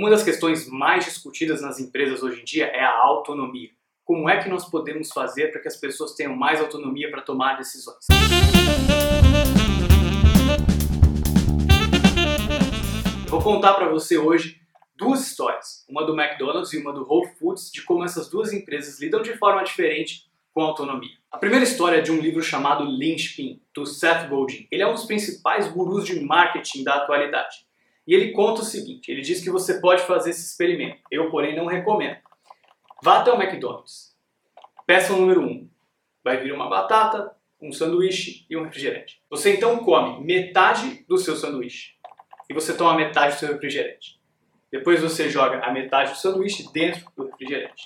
Uma das questões mais discutidas nas empresas hoje em dia é a autonomia. Como é que nós podemos fazer para que as pessoas tenham mais autonomia para tomar decisões? Eu vou contar para você hoje duas histórias, uma do McDonald's e uma do Whole Foods, de como essas duas empresas lidam de forma diferente com autonomia. A primeira história é de um livro chamado Linchpin, do Seth Godin. Ele é um dos principais gurus de marketing da atualidade. E ele conta o seguinte: ele diz que você pode fazer esse experimento. Eu, porém, não recomendo. Vá até o McDonald's. Peça o número 1. Um. Vai vir uma batata, um sanduíche e um refrigerante. Você então come metade do seu sanduíche e você toma metade do seu refrigerante. Depois você joga a metade do sanduíche dentro do refrigerante.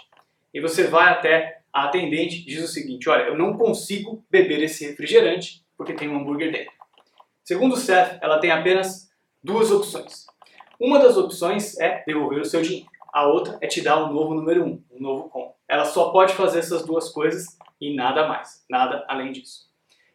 E você vai até a atendente e diz o seguinte: Olha, eu não consigo beber esse refrigerante porque tem um hambúrguer dentro. Segundo o Seth, ela tem apenas duas opções. Uma das opções é devolver o seu dinheiro. A outra é te dar um novo número 1, um, um novo com. Ela só pode fazer essas duas coisas e nada mais, nada além disso.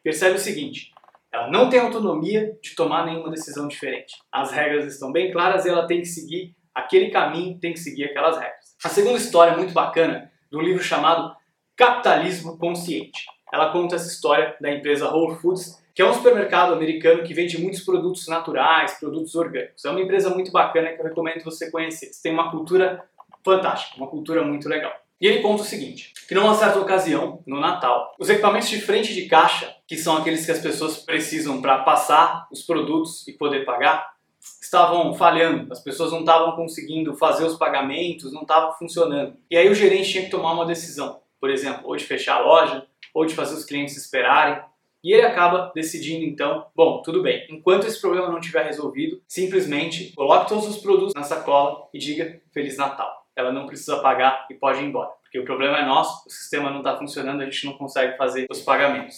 Percebe o seguinte: ela não tem autonomia de tomar nenhuma decisão diferente. As regras estão bem claras e ela tem que seguir aquele caminho, tem que seguir aquelas regras. A segunda história muito bacana um livro chamado Capitalismo Consciente. Ela conta essa história da empresa Whole Foods, que é um supermercado americano que vende muitos produtos naturais, produtos orgânicos. É uma empresa muito bacana que eu recomendo você conhecer. Eles têm uma cultura fantástica, uma cultura muito legal. E ele conta o seguinte, que numa certa ocasião, no Natal, os equipamentos de frente de caixa, que são aqueles que as pessoas precisam para passar os produtos e poder pagar, estavam falhando, as pessoas não estavam conseguindo fazer os pagamentos, não estava funcionando. E aí o gerente tinha que tomar uma decisão, por exemplo, ou de fechar a loja, ou de fazer os clientes esperarem. E ele acaba decidindo então, bom, tudo bem, enquanto esse problema não tiver resolvido, simplesmente coloque todos os produtos na sacola e diga Feliz Natal ela não precisa pagar e pode ir embora. Porque o problema é nosso, o sistema não está funcionando, a gente não consegue fazer os pagamentos.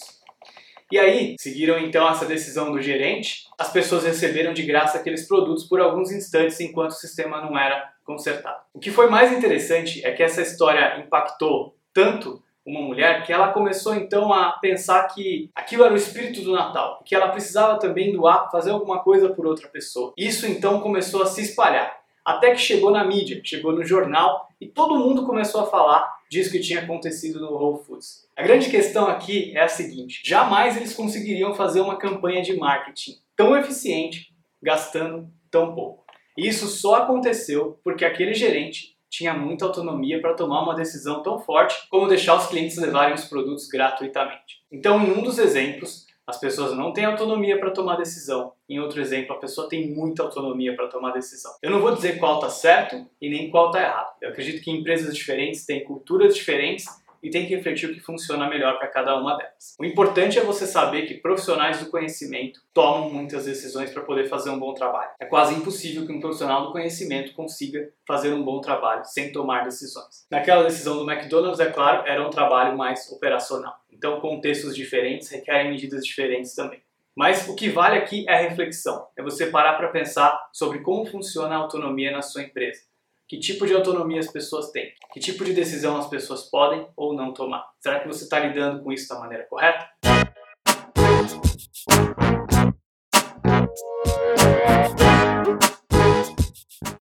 E aí, seguiram então essa decisão do gerente, as pessoas receberam de graça aqueles produtos por alguns instantes enquanto o sistema não era consertado. O que foi mais interessante é que essa história impactou tanto uma mulher que ela começou então a pensar que aquilo era o espírito do Natal, que ela precisava também doar, fazer alguma coisa por outra pessoa. Isso então começou a se espalhar. Até que chegou na mídia, chegou no jornal e todo mundo começou a falar disso que tinha acontecido no Whole Foods. A grande questão aqui é a seguinte: jamais eles conseguiriam fazer uma campanha de marketing tão eficiente gastando tão pouco. Isso só aconteceu porque aquele gerente tinha muita autonomia para tomar uma decisão tão forte como deixar os clientes levarem os produtos gratuitamente. Então, em um dos exemplos, as pessoas não têm autonomia para tomar decisão. Em outro exemplo, a pessoa tem muita autonomia para tomar decisão. Eu não vou dizer qual está certo e nem qual está errado. Eu acredito que empresas diferentes têm culturas diferentes e tem que refletir o que funciona melhor para cada uma delas. O importante é você saber que profissionais do conhecimento tomam muitas decisões para poder fazer um bom trabalho. É quase impossível que um profissional do conhecimento consiga fazer um bom trabalho sem tomar decisões. Naquela decisão do McDonald's, é claro, era um trabalho mais operacional. Então, contextos diferentes requerem medidas diferentes também. Mas o que vale aqui é a reflexão, é você parar para pensar sobre como funciona a autonomia na sua empresa. Que tipo de autonomia as pessoas têm? Que tipo de decisão as pessoas podem ou não tomar? Será que você está lidando com isso da maneira correta?